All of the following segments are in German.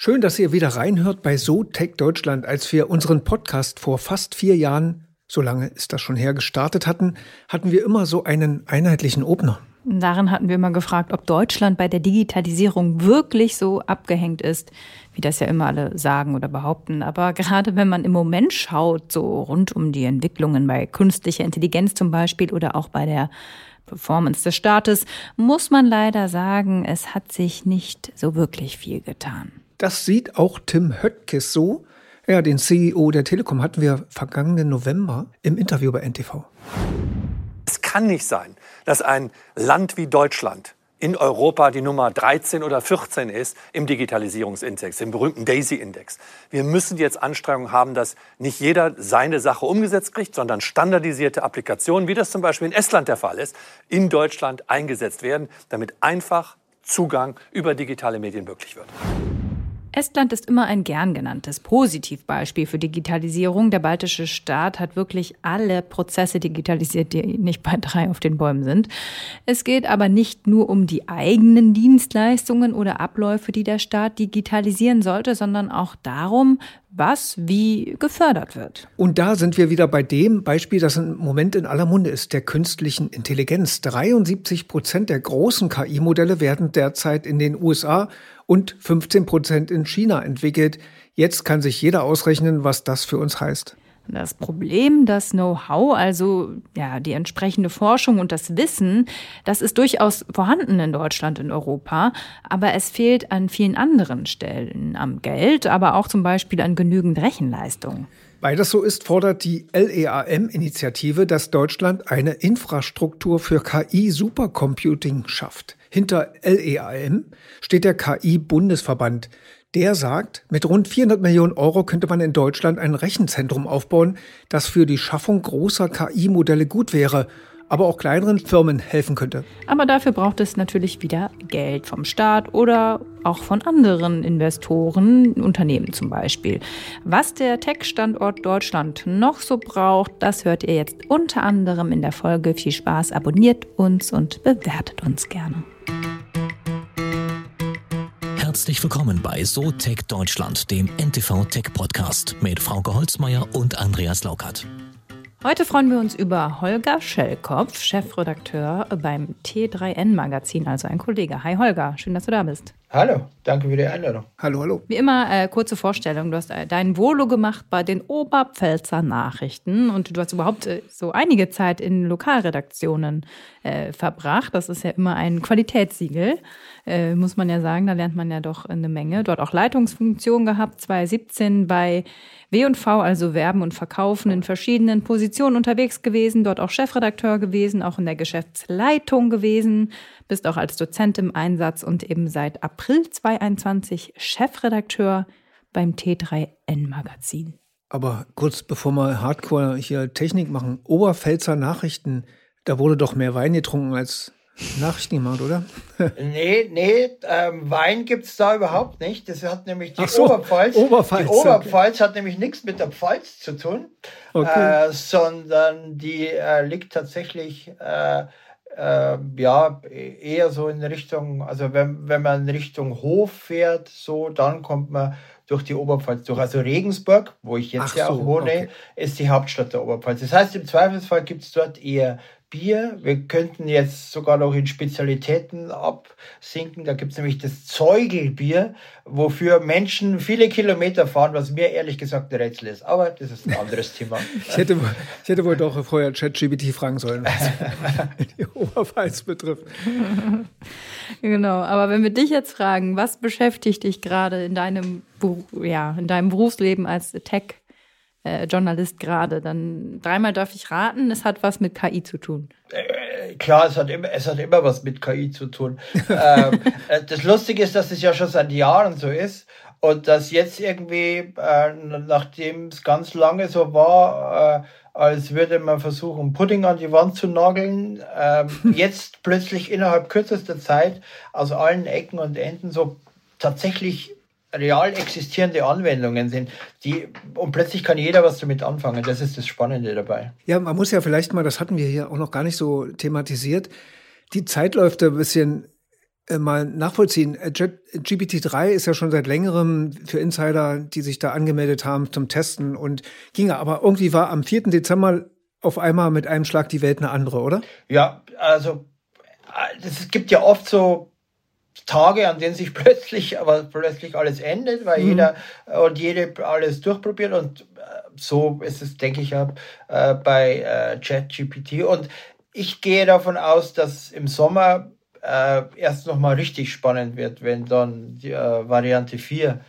Schön, dass ihr wieder reinhört bei So Tech Deutschland. Als wir unseren Podcast vor fast vier Jahren, so lange ist das schon her, gestartet hatten, hatten wir immer so einen einheitlichen Opener. Darin hatten wir immer gefragt, ob Deutschland bei der Digitalisierung wirklich so abgehängt ist, wie das ja immer alle sagen oder behaupten. Aber gerade wenn man im Moment schaut, so rund um die Entwicklungen bei künstlicher Intelligenz zum Beispiel oder auch bei der Performance des Staates, muss man leider sagen, es hat sich nicht so wirklich viel getan. Das sieht auch Tim Höttges so. Ja, den CEO der Telekom hatten wir vergangenen November im Interview bei NTV. Es kann nicht sein, dass ein Land wie Deutschland in Europa die Nummer 13 oder 14 ist im Digitalisierungsindex, im berühmten DAISY-Index. Wir müssen jetzt Anstrengungen haben, dass nicht jeder seine Sache umgesetzt kriegt, sondern standardisierte Applikationen, wie das zum Beispiel in Estland der Fall ist, in Deutschland eingesetzt werden, damit einfach Zugang über digitale Medien möglich wird. Estland ist immer ein gern genanntes Positivbeispiel für Digitalisierung. Der baltische Staat hat wirklich alle Prozesse digitalisiert, die nicht bei drei auf den Bäumen sind. Es geht aber nicht nur um die eigenen Dienstleistungen oder Abläufe, die der Staat digitalisieren sollte, sondern auch darum, was wie gefördert wird. Und da sind wir wieder bei dem Beispiel, das im Moment in aller Munde ist, der künstlichen Intelligenz. 73 Prozent der großen KI-Modelle werden derzeit in den USA und 15 Prozent in China entwickelt. Jetzt kann sich jeder ausrechnen, was das für uns heißt. Das Problem, das Know-how, also ja, die entsprechende Forschung und das Wissen, das ist durchaus vorhanden in Deutschland, in Europa, aber es fehlt an vielen anderen Stellen, am Geld, aber auch zum Beispiel an genügend Rechenleistung. Weil das so ist, fordert die LEAM-Initiative, dass Deutschland eine Infrastruktur für KI-Supercomputing schafft. Hinter LEAM steht der KI-Bundesverband. Der sagt, mit rund 400 Millionen Euro könnte man in Deutschland ein Rechenzentrum aufbauen, das für die Schaffung großer KI-Modelle gut wäre aber auch kleineren Firmen helfen könnte. Aber dafür braucht es natürlich wieder Geld vom Staat oder auch von anderen Investoren, Unternehmen zum Beispiel. Was der Tech-Standort Deutschland noch so braucht, das hört ihr jetzt unter anderem in der Folge. Viel Spaß, abonniert uns und bewertet uns gerne. Herzlich willkommen bei So Tech Deutschland, dem NTV Tech Podcast mit Frauke Holzmeier und Andreas Laukert. Heute freuen wir uns über Holger Schellkopf, Chefredakteur beim T3N Magazin, also ein Kollege. Hi Holger, schön, dass du da bist. Hallo, danke für die Einladung. Hallo, hallo. Wie immer, äh, kurze Vorstellung. Du hast äh, dein Volo gemacht bei den Oberpfälzer Nachrichten und du hast überhaupt äh, so einige Zeit in Lokalredaktionen äh, verbracht. Das ist ja immer ein Qualitätssiegel, äh, muss man ja sagen. Da lernt man ja doch eine Menge. Dort auch Leitungsfunktion gehabt, 2017 bei W&V, also Werben und Verkaufen, in verschiedenen Positionen unterwegs gewesen, dort auch Chefredakteur gewesen, auch in der Geschäftsleitung gewesen, bist auch als Dozent im Einsatz und eben seit April 2021 Chefredakteur beim T3N Magazin. Aber kurz bevor wir Hardcore hier Technik machen, Oberpfälzer Nachrichten, da wurde doch mehr Wein getrunken als Nachrichten gemacht, oder? nee, nee, ähm, Wein es da überhaupt nicht. Das hat nämlich die so, Oberpfalz. Oberpfalz. Die Oberpfalz okay. hat nämlich nichts mit der Pfalz zu tun, okay. äh, sondern die äh, liegt tatsächlich äh, äh, ja eher so in Richtung, also wenn, wenn man in Richtung Hof fährt, so, dann kommt man durch die Oberpfalz durch. Also Regensburg, wo ich jetzt Ach ja auch wohne, okay. ist die Hauptstadt der Oberpfalz. Das heißt, im Zweifelsfall gibt es dort eher Bier. Wir könnten jetzt sogar noch in Spezialitäten absinken. Da gibt es nämlich das Zeugelbier, wofür Menschen viele Kilometer fahren, was mir ehrlich gesagt ein Rätsel ist. Aber das ist ein anderes Thema. ich, hätte, ich hätte wohl doch vorher ChatGBT fragen sollen, was die Oberpfalz betrifft. genau, aber wenn wir dich jetzt fragen, was beschäftigt dich gerade in deinem, ja, in deinem Berufsleben als Tech- äh, Journalist gerade, dann dreimal darf ich raten, es hat was mit KI zu tun. Äh, klar, es hat immer, es hat immer was mit KI zu tun. ähm, äh, das Lustige ist, dass es ja schon seit Jahren so ist und dass jetzt irgendwie, äh, nachdem es ganz lange so war, äh, als würde man versuchen, Pudding an die Wand zu nageln, ähm, jetzt plötzlich innerhalb kürzester Zeit aus allen Ecken und Enden so tatsächlich real existierende Anwendungen sind, die und plötzlich kann jeder was damit anfangen. Das ist das Spannende dabei. Ja, man muss ja vielleicht mal, das hatten wir hier auch noch gar nicht so thematisiert. Die Zeit läuft ein bisschen äh, mal nachvollziehen. Äh, GPT-3 ist ja schon seit längerem für Insider, die sich da angemeldet haben zum Testen und ging aber irgendwie war am 4. Dezember auf einmal mit einem Schlag die Welt eine andere, oder? Ja, also es gibt ja oft so Tage, an denen sich plötzlich, aber plötzlich alles endet, weil mhm. jeder und jede alles durchprobiert und so ist es, denke ich, äh, bei äh, ChatGPT. Und ich gehe davon aus, dass im Sommer äh, erst nochmal richtig spannend wird, wenn dann die äh, Variante 4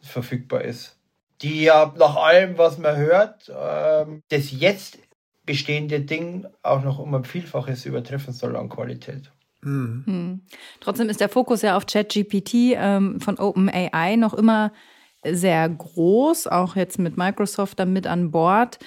verfügbar ist. Die ja nach allem, was man hört, äh, das jetzt bestehende Ding auch noch um ein Vielfaches übertreffen soll an Qualität. Mhm. Hm. Trotzdem ist der Fokus ja auf ChatGPT ähm, von OpenAI noch immer sehr groß, auch jetzt mit Microsoft damit an Bord.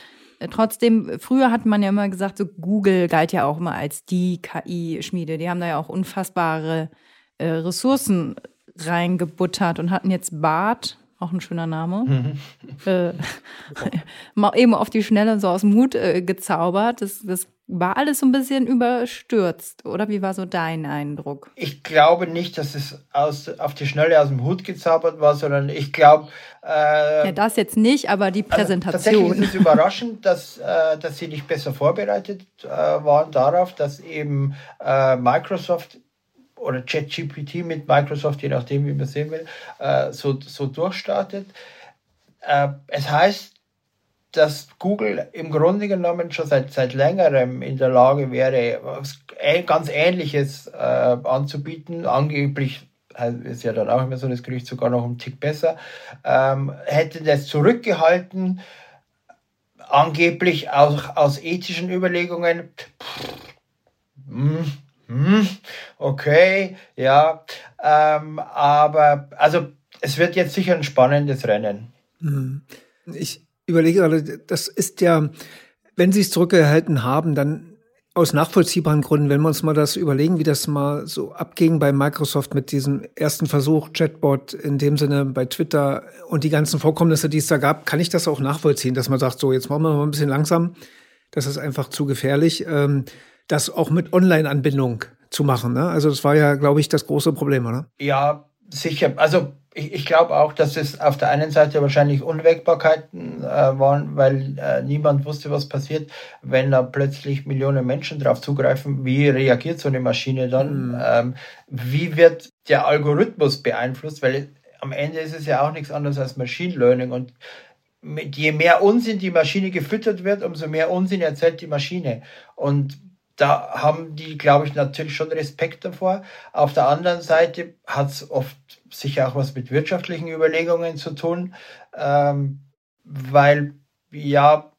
Trotzdem, früher hat man ja immer gesagt, so Google galt ja auch immer als die KI-Schmiede. Die haben da ja auch unfassbare äh, Ressourcen reingebuttert und hatten jetzt Bart, auch ein schöner Name, mhm. äh, mal eben auf die Schnelle so aus dem Hut äh, gezaubert. Das, das war alles so ein bisschen überstürzt, oder wie war so dein Eindruck? Ich glaube nicht, dass es aus, auf die Schnelle aus dem Hut gezaubert war, sondern ich glaube. Äh, ja, das jetzt nicht, aber die also Präsentation. Also tatsächlich ist es überraschend, dass, äh, dass sie nicht besser vorbereitet äh, waren darauf, dass eben äh, Microsoft oder ChatGPT mit Microsoft, je nachdem, wie man sehen will, äh, so, so durchstartet. Äh, es heißt, dass Google im Grunde genommen schon seit, seit längerem in der Lage wäre, was ganz Ähnliches äh, anzubieten. Angeblich ist ja dann auch immer so das Gericht sogar noch einen Tick besser, ähm, hätte das zurückgehalten, angeblich auch aus ethischen Überlegungen. Pff, hm, hm, okay, ja, ähm, aber also es wird jetzt sicher ein spannendes Rennen. Mhm. Ich überlege gerade, das ist ja, wenn Sie es zurückgehalten haben, dann aus nachvollziehbaren Gründen, wenn wir uns mal das überlegen, wie das mal so abging bei Microsoft mit diesem ersten Versuch, Chatbot in dem Sinne bei Twitter und die ganzen Vorkommnisse, die es da gab, kann ich das auch nachvollziehen, dass man sagt, so, jetzt machen wir mal ein bisschen langsam. Das ist einfach zu gefährlich, ähm, das auch mit Online-Anbindung zu machen. Ne? Also das war ja, glaube ich, das große Problem, oder? Ja, sicher. Also ich, ich glaube auch, dass es auf der einen Seite wahrscheinlich Unwägbarkeiten äh, waren, weil äh, niemand wusste, was passiert, wenn da plötzlich Millionen Menschen drauf zugreifen. Wie reagiert so eine Maschine dann? Mhm. Ähm, wie wird der Algorithmus beeinflusst? Weil am Ende ist es ja auch nichts anderes als Machine Learning und mit, je mehr Unsinn die Maschine gefüttert wird, umso mehr Unsinn erzählt die Maschine. Und da haben die, glaube ich, natürlich schon Respekt davor. Auf der anderen Seite hat es oft sicher auch was mit wirtschaftlichen Überlegungen zu tun, ähm, weil ja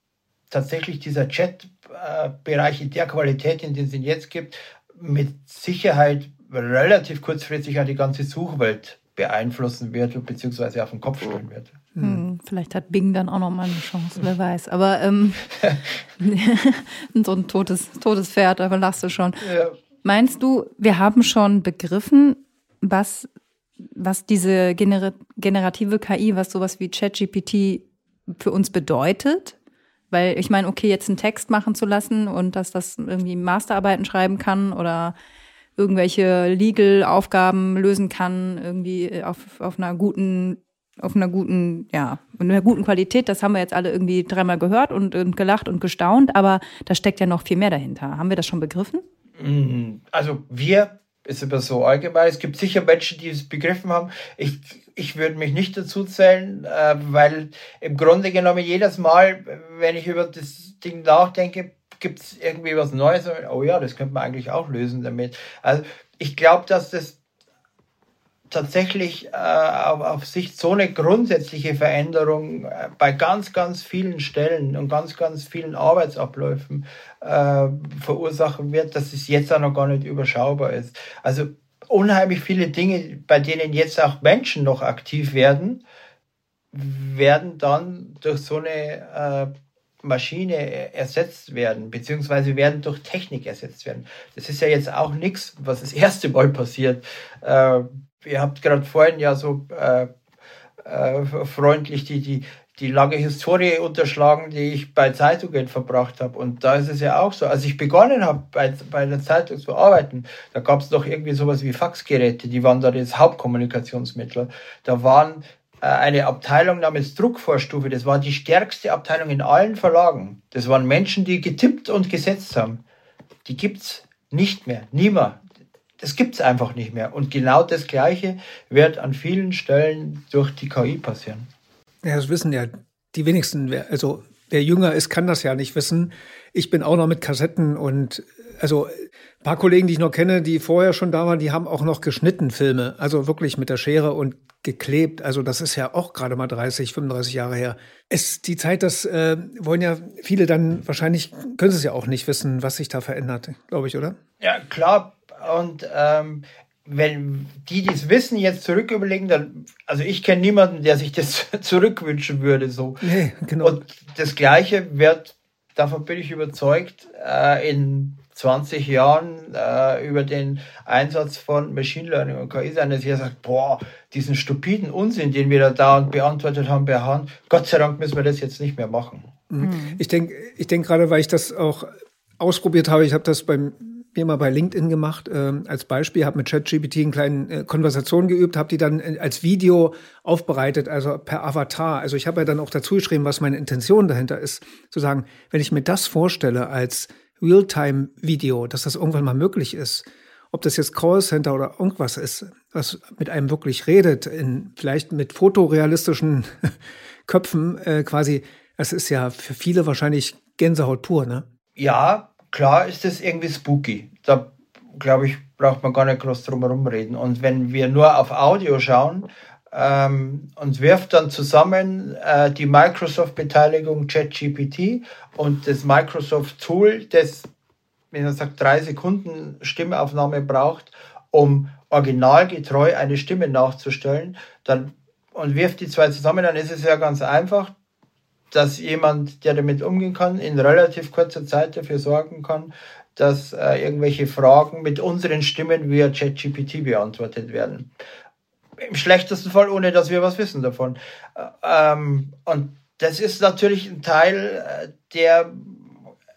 tatsächlich dieser Chat-Bereich in der Qualität, in den es ihn jetzt gibt, mit Sicherheit relativ kurzfristig an die ganze Suchwelt beeinflussen wird beziehungsweise auf den Kopf stellen wird. Hm. hm, vielleicht hat Bing dann auch noch mal eine Chance, wer weiß. Aber ähm, so ein totes, totes Pferd, da lachst du schon. Ja. Meinst du, wir haben schon begriffen, was, was diese gener generative KI, was sowas wie ChatGPT für uns bedeutet? Weil ich meine, okay, jetzt einen Text machen zu lassen und dass das irgendwie Masterarbeiten schreiben kann oder irgendwelche Legal-Aufgaben lösen kann, irgendwie auf, auf einer guten auf einer guten, ja, einer guten Qualität. Das haben wir jetzt alle irgendwie dreimal gehört und, und, gelacht und gestaunt, aber da steckt ja noch viel mehr dahinter. Haben wir das schon begriffen? Mhm. Also wir ist aber so allgemein. Es gibt sicher Menschen, die es begriffen haben. Ich, ich würde mich nicht dazu zählen, äh, weil im Grunde genommen jedes Mal, wenn ich über das Ding nachdenke, gibt es irgendwie was Neues. Oh ja, das könnte man eigentlich auch lösen damit. Also ich glaube, dass das tatsächlich äh, auf, Sicht so eine grundsätzliche Veränderung äh, bei ganz, ganz vielen Stellen und ganz, ganz vielen Arbeitsabläufen äh, verursachen wird, dass es jetzt auch noch gar nicht überschaubar ist. Also unheimlich viele Dinge, bei denen jetzt auch Menschen noch aktiv werden, werden dann durch so eine äh, Maschine ersetzt werden, beziehungsweise werden durch Technik ersetzt werden. Das ist ja jetzt auch nichts, was das erste Mal passiert. Äh, ihr habt gerade vorhin ja so äh, äh, freundlich die, die, die lange Historie unterschlagen, die ich bei Zeitungen verbracht habe. Und da ist es ja auch so. Als ich begonnen habe, bei, bei der Zeitung zu arbeiten, da gab es doch irgendwie sowas wie Faxgeräte, die waren da das Hauptkommunikationsmittel. Da waren eine Abteilung namens Druckvorstufe, das war die stärkste Abteilung in allen Verlagen. Das waren Menschen, die getippt und gesetzt haben. Die gibt's nicht mehr, niemand. Das gibt's einfach nicht mehr. Und genau das Gleiche wird an vielen Stellen durch die KI passieren. Ja, das wissen ja die wenigsten. Also wer jünger ist, kann das ja nicht wissen. Ich bin auch noch mit Kassetten und also ein paar Kollegen, die ich noch kenne, die vorher schon da waren, die haben auch noch geschnitten Filme, also wirklich mit der Schere und geklebt. Also das ist ja auch gerade mal 30, 35 Jahre her. Es die Zeit, das äh, wollen ja viele dann wahrscheinlich können sie es ja auch nicht wissen, was sich da verändert, glaube ich, oder? Ja, klar. Und ähm, wenn die das Wissen jetzt zurück überlegen, dann, also ich kenne niemanden, der sich das zurückwünschen würde, so. Nee, genau. Und das Gleiche wird, davon bin ich überzeugt, äh, in 20 Jahren äh, über den Einsatz von Machine Learning und KI sein, dass ihr sagt, boah, diesen stupiden Unsinn, den wir da dauernd beantwortet haben per Hand, Gott sei Dank müssen wir das jetzt nicht mehr machen. Mhm. Ich denke ich denk gerade, weil ich das auch ausprobiert habe, ich habe das beim mir mal bei LinkedIn gemacht äh, als Beispiel, habe mit ChatGPT eine kleine äh, Konversation geübt, habe die dann äh, als Video aufbereitet, also per Avatar. Also ich habe ja dann auch dazu geschrieben, was meine Intention dahinter ist, zu sagen, wenn ich mir das vorstelle als Realtime-Video, dass das irgendwann mal möglich ist, ob das jetzt Callcenter oder irgendwas ist, was mit einem wirklich redet, in, vielleicht mit fotorealistischen Köpfen äh, quasi, das ist ja für viele wahrscheinlich Gänsehaut pur, ne? Ja, klar ist das irgendwie spooky. Da glaube ich, braucht man gar nicht groß drum herum reden. Und wenn wir nur auf Audio schauen ähm, und wirft dann zusammen äh, die Microsoft-Beteiligung ChatGPT und das Microsoft-Tool, das, wenn man sagt, drei Sekunden Stimmaufnahme braucht, um originalgetreu eine Stimme nachzustellen, dann und wirft die zwei zusammen, dann ist es ja ganz einfach dass jemand, der damit umgehen kann, in relativ kurzer Zeit dafür sorgen kann, dass äh, irgendwelche Fragen mit unseren Stimmen via ChatGPT beantwortet werden. Im schlechtesten Fall, ohne dass wir was wissen davon. Äh, ähm, und das ist natürlich ein Teil, äh, der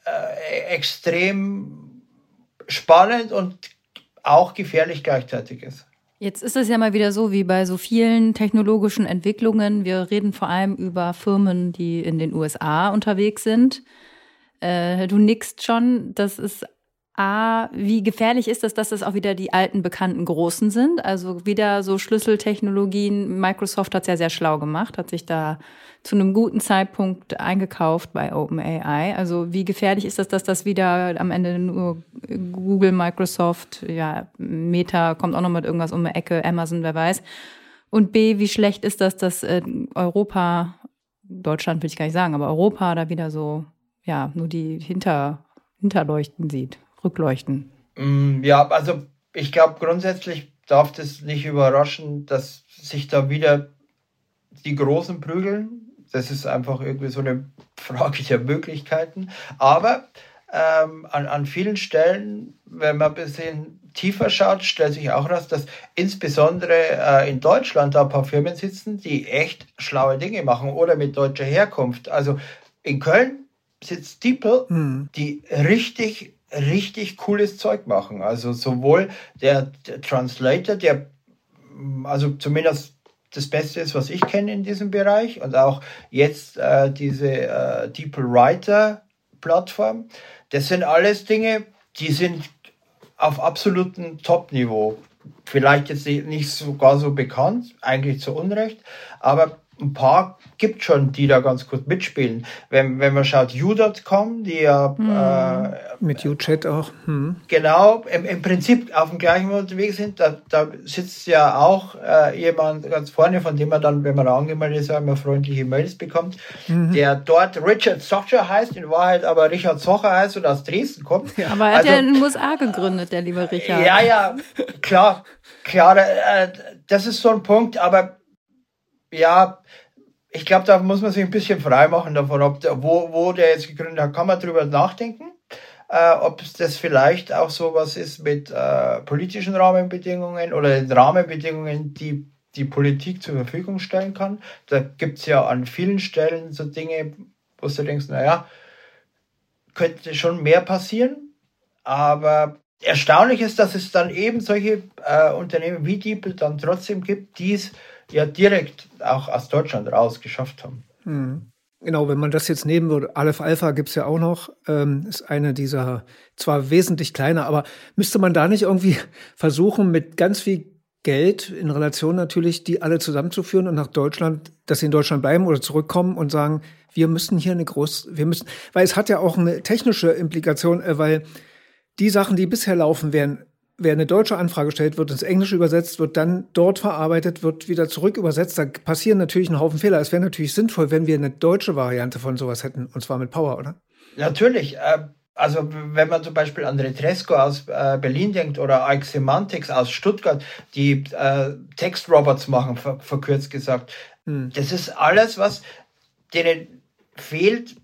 äh, extrem spannend und auch gefährlich gleichzeitig ist. Jetzt ist es ja mal wieder so wie bei so vielen technologischen Entwicklungen. Wir reden vor allem über Firmen, die in den USA unterwegs sind. Äh, du nickst schon. Das ist A, wie gefährlich ist das, dass das auch wieder die alten bekannten Großen sind? Also wieder so Schlüsseltechnologien. Microsoft hat es ja sehr schlau gemacht, hat sich da zu einem guten Zeitpunkt eingekauft bei OpenAI. Also wie gefährlich ist das, dass das wieder am Ende nur Google, Microsoft, ja, Meta kommt auch noch mit irgendwas um die Ecke, Amazon, wer weiß. Und B, wie schlecht ist das, dass äh, Europa, Deutschland will ich gar nicht sagen, aber Europa da wieder so, ja, nur die Hinter, Hinterleuchten sieht? Rückleuchten? Mm, ja, also ich glaube grundsätzlich darf das nicht überraschen, dass sich da wieder die Großen prügeln. Das ist einfach irgendwie so eine Frage der Möglichkeiten. Aber ähm, an, an vielen Stellen, wenn man ein bisschen tiefer schaut, stellt sich auch raus, dass insbesondere äh, in Deutschland da ein paar Firmen sitzen, die echt schlaue Dinge machen oder mit deutscher Herkunft. Also in Köln sitzt Diepel, mhm. die richtig richtig cooles Zeug machen. Also sowohl der, Translator, der also zumindest das Beste ist, was ich kenne in diesem Bereich und auch jetzt äh, diese äh, Deeple Writer Plattform. Das sind alles Dinge, die sind auf absolutem Top-Niveau. Vielleicht jetzt nicht sogar so bekannt, eigentlich zu Unrecht, aber ein paar gibt schon, die da ganz gut mitspielen. Wenn, wenn man schaut, U.com, die ja hm. äh, mit U-Chat auch. Hm. Genau, im, im Prinzip auf dem gleichen unterwegs sind, da, da sitzt ja auch äh, jemand ganz vorne, von dem man dann, wenn man angemeldet ist, immer freundliche Mails bekommt, mhm. der dort Richard Socher heißt, in Wahrheit aber Richard Socher heißt und aus Dresden kommt. Ja, aber er hat also, ja in den USA gegründet, der liebe Richard. Ja, ja, klar, klar, äh, das ist so ein Punkt, aber ja, ich glaube, da muss man sich ein bisschen frei machen davon, ob der, wo, wo der jetzt gegründet hat, kann man drüber nachdenken. Äh, ob das vielleicht auch so was ist mit äh, politischen Rahmenbedingungen oder den Rahmenbedingungen, die die Politik zur Verfügung stellen kann. Da gibt es ja an vielen Stellen so Dinge, wo du denkst, naja, könnte schon mehr passieren. Aber erstaunlich ist, dass es dann eben solche äh, Unternehmen wie Diepel dann trotzdem gibt, die es ja direkt auch aus Deutschland raus geschafft haben. Hm. Genau, wenn man das jetzt nehmen würde, Aleph Alpha gibt es ja auch noch, ähm, ist eine dieser, zwar wesentlich kleiner, aber müsste man da nicht irgendwie versuchen, mit ganz viel Geld in Relation natürlich, die alle zusammenzuführen und nach Deutschland, dass sie in Deutschland bleiben oder zurückkommen und sagen, wir müssen hier eine groß, wir müssen, weil es hat ja auch eine technische Implikation, äh, weil die Sachen, die bisher laufen, werden wer eine deutsche Anfrage stellt, wird ins Englische übersetzt, wird dann dort verarbeitet, wird wieder zurück übersetzt. Da passieren natürlich ein Haufen Fehler. Es wäre natürlich sinnvoll, wenn wir eine deutsche Variante von sowas hätten, und zwar mit Power, oder? Natürlich. Äh, also wenn man zum Beispiel an Retresco aus äh, Berlin denkt oder Ike Semantics aus Stuttgart, die äh, Textrobots machen, verkürzt gesagt. Hm. Das ist alles, was denen fehlt,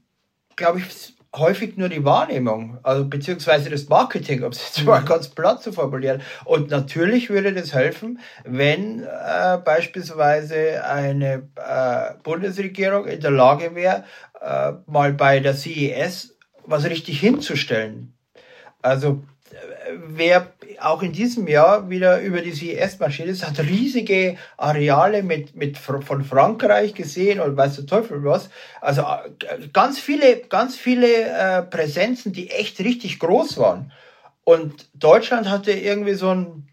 glaube ich, häufig nur die Wahrnehmung, also beziehungsweise das Marketing, um es jetzt mal mhm. ganz platt zu formulieren. Und natürlich würde das helfen, wenn äh, beispielsweise eine äh, Bundesregierung in der Lage wäre, äh, mal bei der CES was richtig hinzustellen. Also wer auch in diesem Jahr wieder über die CES-Maschine ist, hat riesige Areale mit, mit von Frankreich gesehen und weiß der Teufel was. Also äh, ganz viele, ganz viele äh, Präsenzen, die echt richtig groß waren. Und Deutschland hatte irgendwie so ein,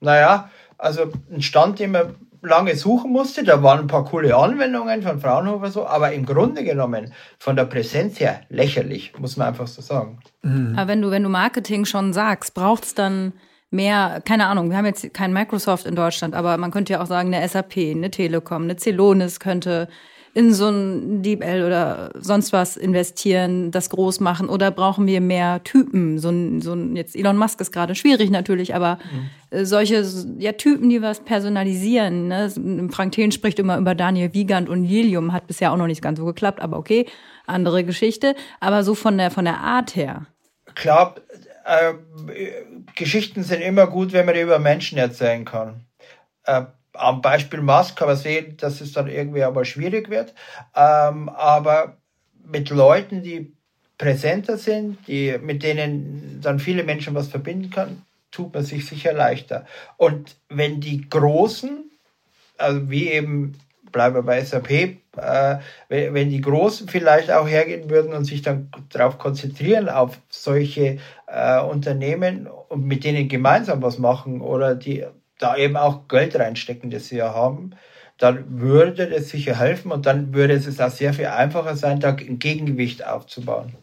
naja, also einen Stand, den man lange suchen musste. Da waren ein paar coole Anwendungen von Fraunhofer so, aber im Grunde genommen von der Präsenz her lächerlich, muss man einfach so sagen. Mhm. Aber wenn du, wenn du Marketing schon sagst, braucht es dann mehr, keine Ahnung, wir haben jetzt kein Microsoft in Deutschland, aber man könnte ja auch sagen, eine SAP, eine Telekom, eine Celonis könnte in so ein DeepL oder sonst was investieren, das groß machen? Oder brauchen wir mehr Typen? So ein, so ein jetzt Elon Musk ist gerade schwierig natürlich, aber mhm. solche ja, Typen, die was personalisieren. Ne? Frank Thelen spricht immer über Daniel Wiegand und Lilium, hat bisher auch noch nicht ganz so geklappt, aber okay, andere Geschichte. Aber so von der, von der Art her. Klar, äh, Geschichten sind immer gut, wenn man die über Menschen erzählen kann. Äh, am Beispiel Musk kann man sehen, dass es dann irgendwie aber schwierig wird. Ähm, aber mit Leuten, die präsenter sind, die, mit denen dann viele Menschen was verbinden kann, tut man sich sicher leichter. Und wenn die Großen, also wie eben, bleiben wir bei SAP, äh, wenn die Großen vielleicht auch hergehen würden und sich dann darauf konzentrieren, auf solche äh, Unternehmen und mit denen gemeinsam was machen oder die da eben auch Geld reinstecken, das sie ja haben, dann würde das sicher helfen und dann würde es auch sehr viel einfacher sein, da ein Gegengewicht aufzubauen.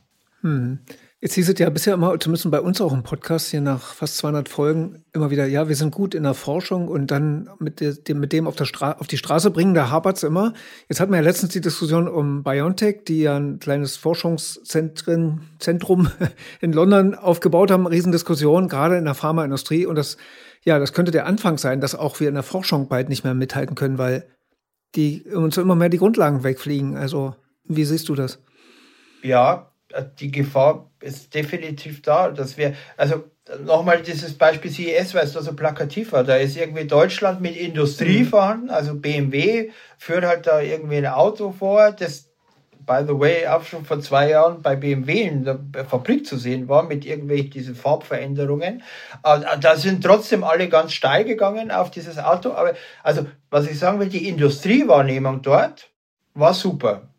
Hm. Jetzt hieß es ja bisher immer, zumindest bei uns auch im Podcast hier nach fast 200 Folgen, immer wieder, ja, wir sind gut in der Forschung und dann mit dem, mit dem auf, der Stra auf die Straße bringen, da hapert es immer. Jetzt hatten wir ja letztens die Diskussion um BioNTech, die ja ein kleines Forschungszentrum in London aufgebaut haben, Riesendiskussion, gerade in der Pharmaindustrie und das ja, das könnte der Anfang sein, dass auch wir in der Forschung bald nicht mehr mithalten können, weil die uns immer mehr die Grundlagen wegfliegen. Also, wie siehst du das? Ja, die Gefahr ist definitiv da, dass wir, also nochmal dieses Beispiel CES, weil es da so plakativ war. Da ist irgendwie Deutschland mit Industrie mhm. vorhanden, also BMW führt halt da irgendwie ein Auto vor, das by the way, auch schon vor zwei Jahren bei BMW in der Fabrik zu sehen war mit irgendwelchen diesen Farbveränderungen. Da sind trotzdem alle ganz steil gegangen auf dieses Auto. Aber also, was ich sagen will, die Industriewahrnehmung dort war super.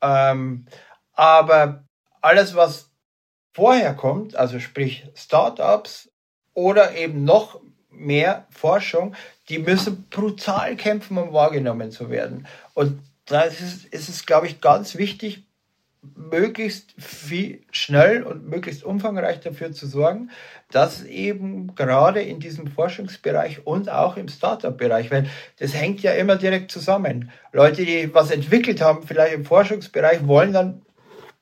Ähm, aber alles, was vorher kommt, also sprich Startups oder eben noch mehr Forschung, die müssen brutal kämpfen, um wahrgenommen zu werden. Und da ist es, ist es, glaube ich, ganz wichtig, möglichst viel schnell und möglichst umfangreich dafür zu sorgen, dass eben gerade in diesem Forschungsbereich und auch im Startup-Bereich, weil das hängt ja immer direkt zusammen. Leute, die was entwickelt haben, vielleicht im Forschungsbereich, wollen dann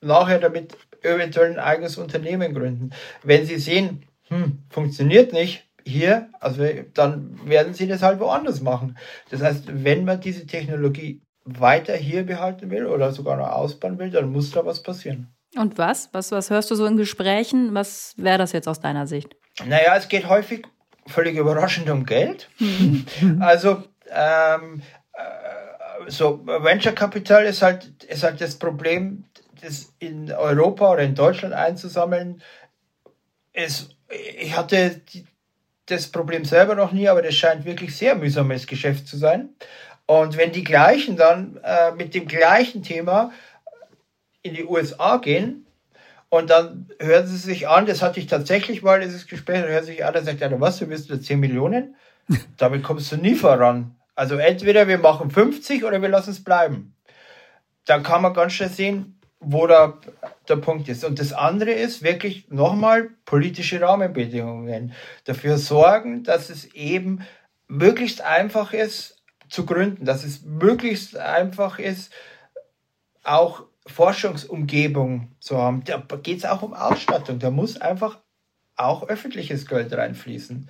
nachher damit eventuell ein eigenes Unternehmen gründen. Wenn sie sehen, hm, funktioniert nicht, hier, also dann werden sie das halt woanders machen. Das heißt, wenn man diese Technologie weiter hier behalten will oder sogar noch ausbauen will, dann muss da was passieren. Und was? Was, was hörst du so in Gesprächen? Was wäre das jetzt aus deiner Sicht? Naja, es geht häufig völlig überraschend um Geld. Also ähm, äh, so Venture Capital ist halt, ist halt das Problem, das in Europa oder in Deutschland einzusammeln. Ist, ich hatte die, das Problem selber noch nie, aber das scheint wirklich sehr mühsames Geschäft zu sein. Und wenn die gleichen dann äh, mit dem gleichen Thema in die USA gehen und dann hören sie sich an, das hatte ich tatsächlich mal, dieses Gespräch, dann hören sie sich an, dann sagt einer, was, du bist nur 10 Millionen? Damit kommst du nie voran. Also entweder wir machen 50 oder wir lassen es bleiben. Dann kann man ganz schnell sehen, wo da der Punkt ist. Und das andere ist wirklich nochmal politische Rahmenbedingungen. Dafür sorgen, dass es eben möglichst einfach ist zu gründen, dass es möglichst einfach ist, auch Forschungsumgebung zu haben. Da geht es auch um Ausstattung. Da muss einfach auch öffentliches Geld reinfließen.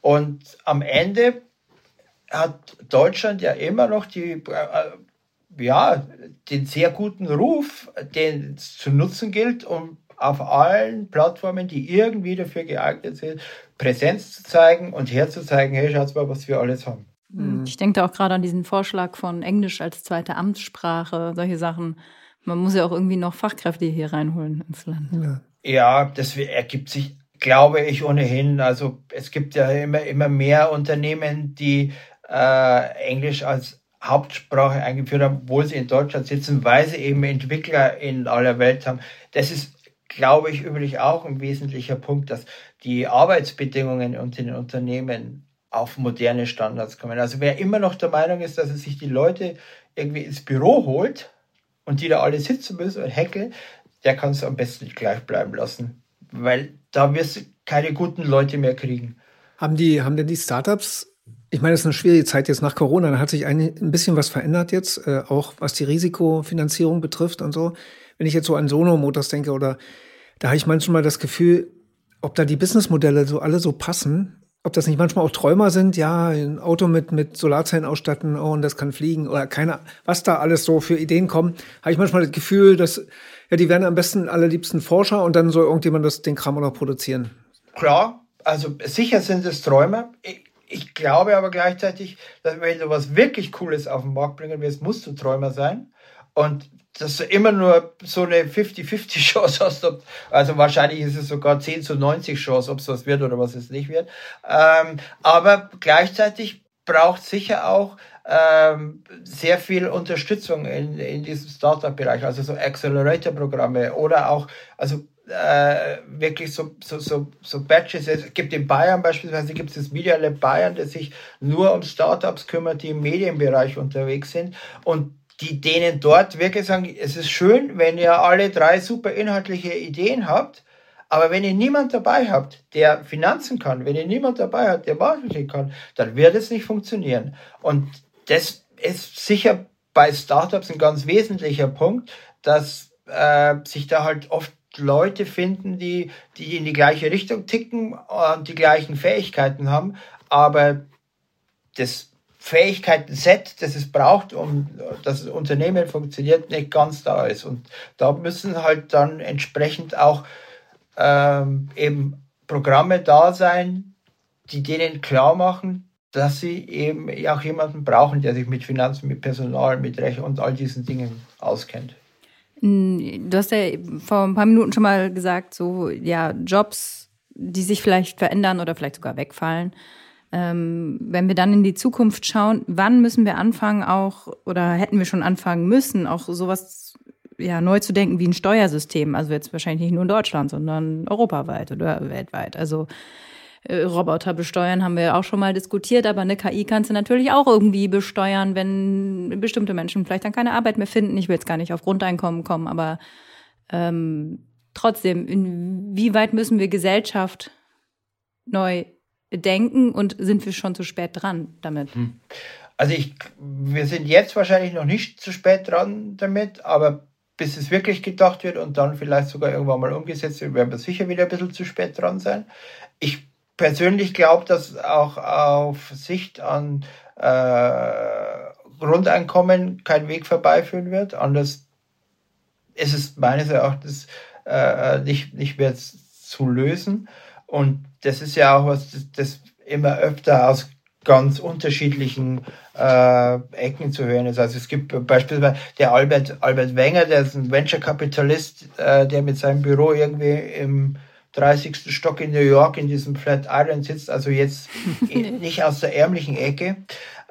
Und am Ende hat Deutschland ja immer noch die, äh, ja, den sehr guten Ruf, den es zu nutzen gilt, um auf allen Plattformen, die irgendwie dafür geeignet sind, Präsenz zu zeigen und herzuzeigen, hey, schaut mal, was wir alles haben. Mhm. Ich denke da auch gerade an diesen Vorschlag von Englisch als zweite Amtssprache, solche Sachen. Man muss ja auch irgendwie noch Fachkräfte hier reinholen ins Land. Ja, ja das ergibt sich, glaube ich, ohnehin. Also es gibt ja immer, immer mehr Unternehmen, die äh, Englisch als Hauptsprache eingeführt haben, obwohl sie in Deutschland sitzen, weil sie eben Entwickler in aller Welt haben. Das ist, glaube ich, übrigens auch ein wesentlicher Punkt, dass die Arbeitsbedingungen unter den Unternehmen auf moderne Standards kommen. Also wer immer noch der Meinung ist, dass er sich die Leute irgendwie ins Büro holt und die da alle sitzen müssen und heckeln, der kann es am besten gleich bleiben lassen, weil da wirst du keine guten Leute mehr kriegen. Haben die, haben denn die Startups ich meine, es ist eine schwierige Zeit jetzt nach Corona. Da hat sich ein, ein bisschen was verändert jetzt, äh, auch was die Risikofinanzierung betrifft und so. Wenn ich jetzt so an Sono Motors denke oder da habe ich manchmal das Gefühl, ob da die Businessmodelle so alle so passen, ob das nicht manchmal auch Träumer sind, ja, ein Auto mit, mit Solarzellen ausstatten, oh, und das kann fliegen oder keine, was da alles so für Ideen kommen, habe ich manchmal das Gefühl, dass, ja, die werden am besten allerliebsten Forscher und dann soll irgendjemand das, den Kram auch noch produzieren. Klar, also sicher sind es Träumer. Ich, ich glaube aber gleichzeitig, dass wenn du was wirklich Cooles auf den Markt bringen willst, musst du Träumer sein. Und dass du immer nur so eine 50-50 Chance hast, ob, also wahrscheinlich ist es sogar 10 zu 90 Chance, ob es was wird oder was es nicht wird. Ähm, aber gleichzeitig braucht sicher auch ähm, sehr viel Unterstützung in, in diesem Startup-Bereich, also so Accelerator-Programme oder auch, also äh, wirklich so, so, so, so Batches. Es gibt in Bayern beispielsweise gibt es das Media Lab Bayern, das sich nur um Startups kümmert, die im Medienbereich unterwegs sind und die denen dort wirklich sagen, es ist schön, wenn ihr alle drei super inhaltliche Ideen habt, aber wenn ihr niemand dabei habt, der Finanzen kann, wenn ihr niemand dabei habt, der Marketing kann, dann wird es nicht funktionieren. Und das ist sicher bei Startups ein ganz wesentlicher Punkt, dass äh, sich da halt oft Leute finden, die, die in die gleiche Richtung ticken und die gleichen Fähigkeiten haben, aber das Fähigkeiten-Set, das es braucht, um das Unternehmen funktioniert, nicht ganz da ist. Und da müssen halt dann entsprechend auch ähm, eben Programme da sein, die denen klar machen, dass sie eben auch jemanden brauchen, der sich mit Finanzen, mit Personal, mit Recht und all diesen Dingen auskennt. Du hast ja vor ein paar Minuten schon mal gesagt, so ja, Jobs, die sich vielleicht verändern oder vielleicht sogar wegfallen. Ähm, wenn wir dann in die Zukunft schauen, wann müssen wir anfangen, auch oder hätten wir schon anfangen müssen, auch sowas ja, neu zu denken wie ein Steuersystem? Also jetzt wahrscheinlich nicht nur in Deutschland, sondern europaweit oder weltweit. Also äh, Roboter besteuern, haben wir auch schon mal diskutiert, aber eine KI kannst du natürlich auch irgendwie besteuern, wenn bestimmte Menschen vielleicht dann keine Arbeit mehr finden. Ich will jetzt gar nicht auf Grundeinkommen kommen, aber ähm, trotzdem, inwieweit müssen wir Gesellschaft neu denken und sind wir schon zu spät dran damit? Hm. Also ich, wir sind jetzt wahrscheinlich noch nicht zu spät dran damit, aber bis es wirklich gedacht wird und dann vielleicht sogar irgendwann mal umgesetzt wird, werden wir sicher wieder ein bisschen zu spät dran sein. Ich persönlich glaube, dass auch auf Sicht an äh, Grundeinkommen kein Weg vorbeiführen wird. Anders ist es meines Erachtens äh, nicht, nicht mehr zu lösen. Und das ist ja auch was, das, das immer öfter aus ganz unterschiedlichen äh, Ecken zu hören ist. Also es gibt beispielsweise der Albert, Albert Wenger, der ist ein Venture-Kapitalist, äh, der mit seinem Büro irgendwie im 30. Stock in New York in diesem Flat Island sitzt, also jetzt nicht aus der ärmlichen Ecke.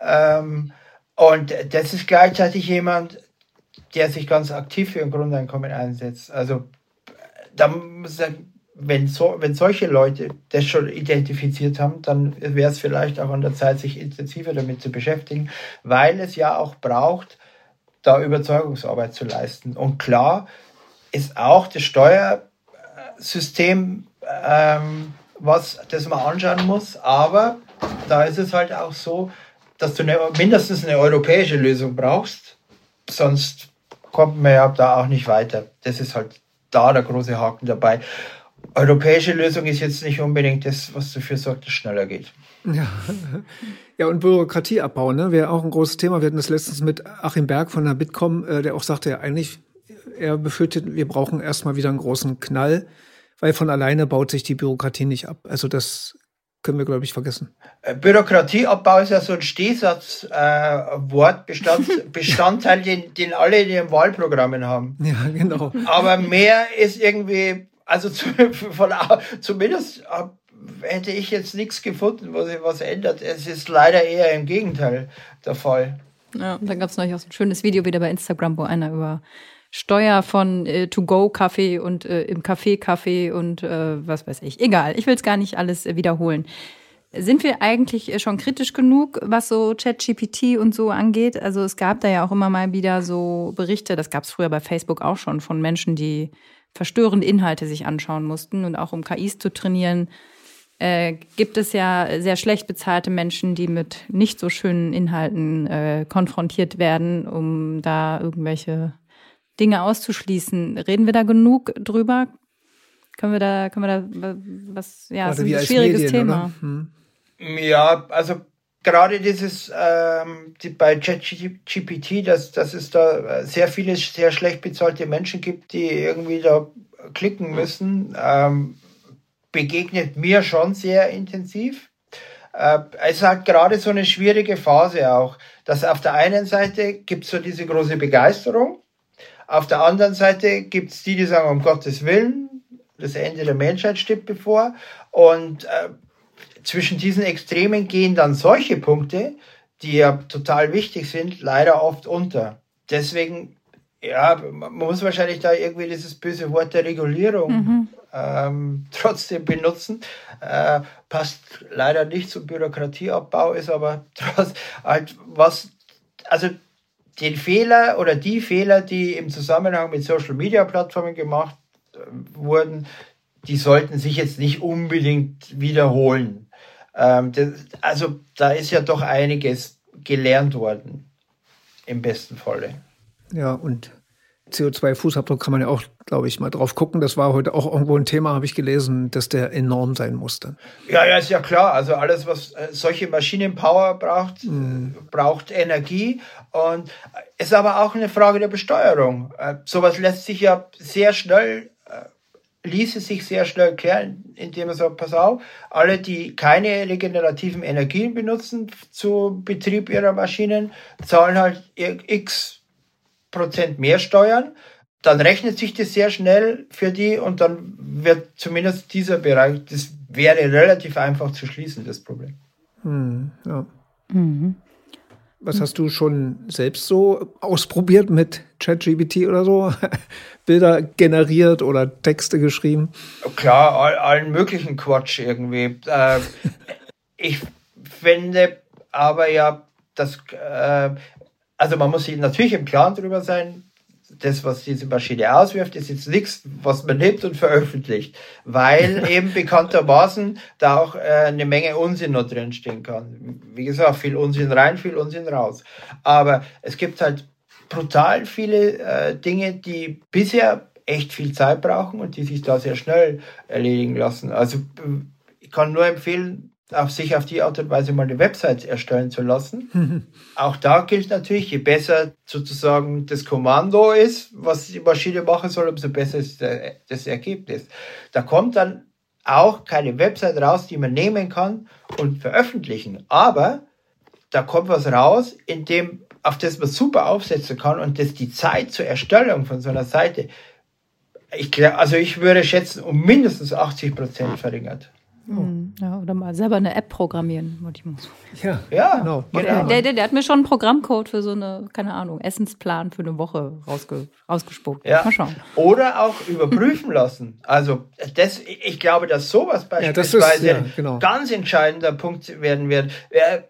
Ähm, und das ist gleichzeitig jemand, der sich ganz aktiv für ein Grundeinkommen einsetzt. Also da muss sagen, wenn, so, wenn solche Leute das schon identifiziert haben, dann wäre es vielleicht auch an der Zeit, sich intensiver damit zu beschäftigen, weil es ja auch braucht, da Überzeugungsarbeit zu leisten. Und klar ist auch das Steuersystem ähm, was, das man anschauen muss, aber da ist es halt auch so, dass du eine, mindestens eine europäische Lösung brauchst, sonst kommt man ja da auch nicht weiter. Das ist halt da der große Haken dabei europäische Lösung ist jetzt nicht unbedingt das, was dafür sorgt, dass es schneller geht. Ja. ja, und Bürokratieabbau, ne, wäre auch ein großes Thema. Wir hatten das letztens mit Achim Berg von der Bitkom, äh, der auch sagte, ja, eigentlich, er befürchtet, wir brauchen erstmal wieder einen großen Knall, weil von alleine baut sich die Bürokratie nicht ab. Also das können wir, glaube ich, vergessen. Äh, Bürokratieabbau ist ja so ein Stehsatzwort, äh, Bestand, Bestandteil, den, den alle in ihren Wahlprogrammen haben. Ja, genau. Aber mehr ist irgendwie also zu, von, zumindest hätte ich jetzt nichts gefunden, wo sich was ändert. Es ist leider eher im Gegenteil der Fall. Ja, und dann gab es neulich auch so ein schönes Video wieder bei Instagram, wo einer über Steuer von äh, To-Go-Kaffee und äh, im Café-Kaffee und äh, was weiß ich. Egal, ich will es gar nicht alles äh, wiederholen. Sind wir eigentlich äh, schon kritisch genug, was so ChatGPT und so angeht? Also es gab da ja auch immer mal wieder so Berichte, das gab es früher bei Facebook auch schon, von Menschen, die verstörende Inhalte sich anschauen mussten. Und auch um KIs zu trainieren, äh, gibt es ja sehr schlecht bezahlte Menschen, die mit nicht so schönen Inhalten äh, konfrontiert werden, um da irgendwelche Dinge auszuschließen. Reden wir da genug drüber? Können wir da, können wir da was, ja, also ist ein schwieriges Medien, Thema. Hm. Ja, also gerade dieses ähm, die, bei ChatGPT, dass, dass es da sehr viele sehr schlecht bezahlte Menschen gibt, die irgendwie da klicken müssen, ähm, begegnet mir schon sehr intensiv. Äh, es halt gerade so eine schwierige Phase auch, dass auf der einen Seite gibt es so diese große Begeisterung, auf der anderen Seite gibt es die, die sagen, um Gottes Willen, das Ende der Menschheit steht bevor. Und äh, zwischen diesen Extremen gehen dann solche Punkte, die ja total wichtig sind, leider oft unter. Deswegen, ja, man muss wahrscheinlich da irgendwie dieses böse Wort der Regulierung mhm. ähm, trotzdem benutzen. Äh, passt leider nicht zum Bürokratieabbau, ist aber trotz halt was, also den Fehler oder die Fehler, die im Zusammenhang mit Social Media Plattformen gemacht äh, wurden, die sollten sich jetzt nicht unbedingt wiederholen. Ähm, das, also da ist ja doch einiges gelernt worden, im besten Falle. Ja, und CO2-Fußabdruck kann man ja auch, glaube ich, mal drauf gucken. Das war heute auch irgendwo ein Thema, habe ich gelesen, dass der enorm sein musste. Ja, ja, ist ja klar. Also alles, was äh, solche Maschinenpower braucht, mhm. braucht Energie. Und es ist aber auch eine Frage der Besteuerung. Äh, sowas lässt sich ja sehr schnell ließe sich sehr schnell klären, indem man sagt, pass auf, alle, die keine regenerativen Energien benutzen zu Betrieb ihrer Maschinen, zahlen halt x Prozent mehr Steuern. Dann rechnet sich das sehr schnell für die und dann wird zumindest dieser Bereich, das wäre relativ einfach zu schließen, das Problem. Hm, ja. Mhm. Was hast du schon selbst so ausprobiert mit ChatGPT oder so? Bilder generiert oder Texte geschrieben? Klar, all, allen möglichen Quatsch irgendwie. Äh, ich finde aber ja, dass, äh, also man muss sich natürlich im Klaren darüber sein, das, was diese Maschine auswirft, ist jetzt nichts, was man nimmt und veröffentlicht, weil eben bekanntermaßen da auch äh, eine Menge Unsinn noch drin stehen kann. Wie gesagt, viel Unsinn rein, viel Unsinn raus. Aber es gibt halt brutal viele äh, Dinge, die bisher echt viel Zeit brauchen und die sich da sehr schnell erledigen lassen. Also ich kann nur empfehlen, auf sich auf die Art und Weise mal eine Website erstellen zu lassen. Auch da gilt natürlich, je besser sozusagen das Kommando ist, was die Maschine machen soll, umso besser ist das Ergebnis. Da kommt dann auch keine Website raus, die man nehmen kann und veröffentlichen. Aber da kommt was raus, in dem, auf das man super aufsetzen kann und das die Zeit zur Erstellung von so einer Seite, ich, also ich würde schätzen, um mindestens 80 Prozent verringert. Oh. Ja, oder mal selber eine App programmieren. Ja, ja genau. genau. Der, der, der, hat mir schon einen Programmcode für so eine, keine Ahnung, Essensplan für eine Woche rausge, rausgespuckt. Ja. Mal schauen. Oder auch überprüfen lassen. Also das, ich glaube, dass sowas beispielsweise ja, ist, ja, genau. ein ganz entscheidender Punkt werden wird. Äh,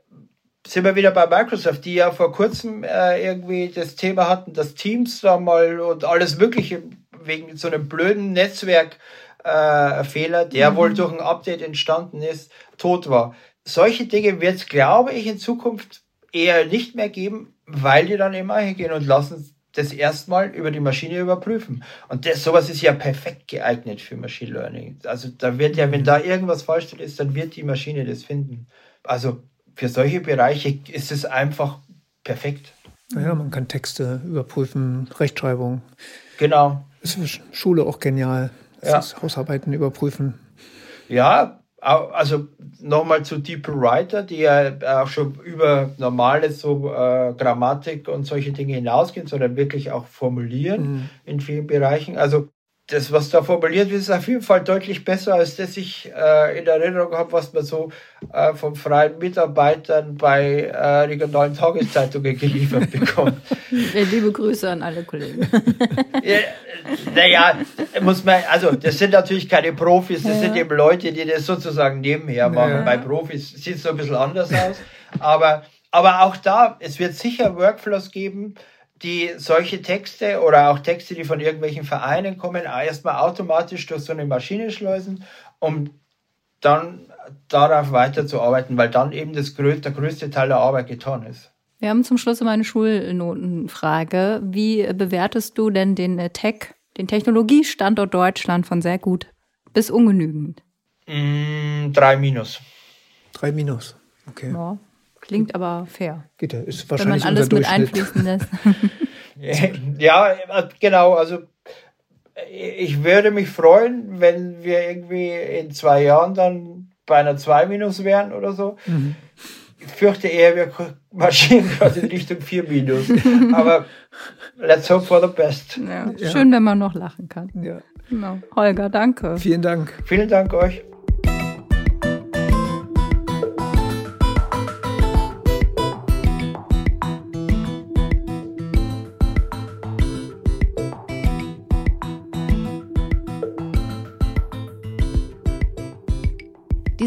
sind wir wieder bei Microsoft, die ja vor kurzem äh, irgendwie das Thema hatten, dass Teams da mal und alles Mögliche wegen so einem blöden Netzwerk äh, Fehler, der mhm. wohl durch ein Update entstanden ist, tot war. Solche Dinge wird es, glaube ich, in Zukunft eher nicht mehr geben, weil die dann immer hingehen und lassen das erstmal über die Maschine überprüfen. Und das, sowas ist ja perfekt geeignet für Machine Learning. Also da wird ja, wenn da irgendwas falsch ist, dann wird die Maschine das finden. Also für solche Bereiche ist es einfach perfekt. Ja, man kann Texte überprüfen, Rechtschreibung. Genau. Ist für Schule auch genial ja. Hausarbeiten überprüfen. Ja, also nochmal zu Deeper Writer, die ja auch schon über normale so äh, Grammatik und solche Dinge hinausgehen, sondern wirklich auch formulieren mhm. in vielen Bereichen. Also das, was da formuliert wird, ist auf jeden Fall deutlich besser, als das ich äh, in Erinnerung habe, was man so äh, von freien Mitarbeitern bei äh, regionalen Tageszeitungen geliefert bekommt. Liebe Grüße an alle Kollegen. ja, naja, muss man, also das sind natürlich keine Profis, das ja. sind eben Leute, die das sozusagen nebenher machen. Ja. Bei Profis sieht es so ein bisschen anders aus. Aber, aber auch da, es wird sicher Workflows geben, die solche Texte oder auch Texte, die von irgendwelchen Vereinen kommen, erstmal automatisch durch so eine Maschine schleusen, um dann darauf weiterzuarbeiten, weil dann eben das größte, der größte Teil der Arbeit getan ist. Wir haben zum Schluss immer eine Schulnotenfrage. Wie bewertest du denn den Tech, den Technologiestandort Deutschland von sehr gut bis ungenügend? Mm, drei minus. Drei minus. Okay. Ja, Klingt aber fair. Geht ja, ist wahrscheinlich Wenn man alles mit einfließen lässt. ja, genau. Also ich würde mich freuen, wenn wir irgendwie in zwei Jahren dann bei einer 2 minus wären oder so. Mhm. Ich fürchte eher, wir marschieren gerade in Richtung 4 minus. Aber let's hope for the best. Ja, schön, wenn man noch lachen kann. Ja. Genau. Holger, danke. Vielen Dank. Vielen Dank euch.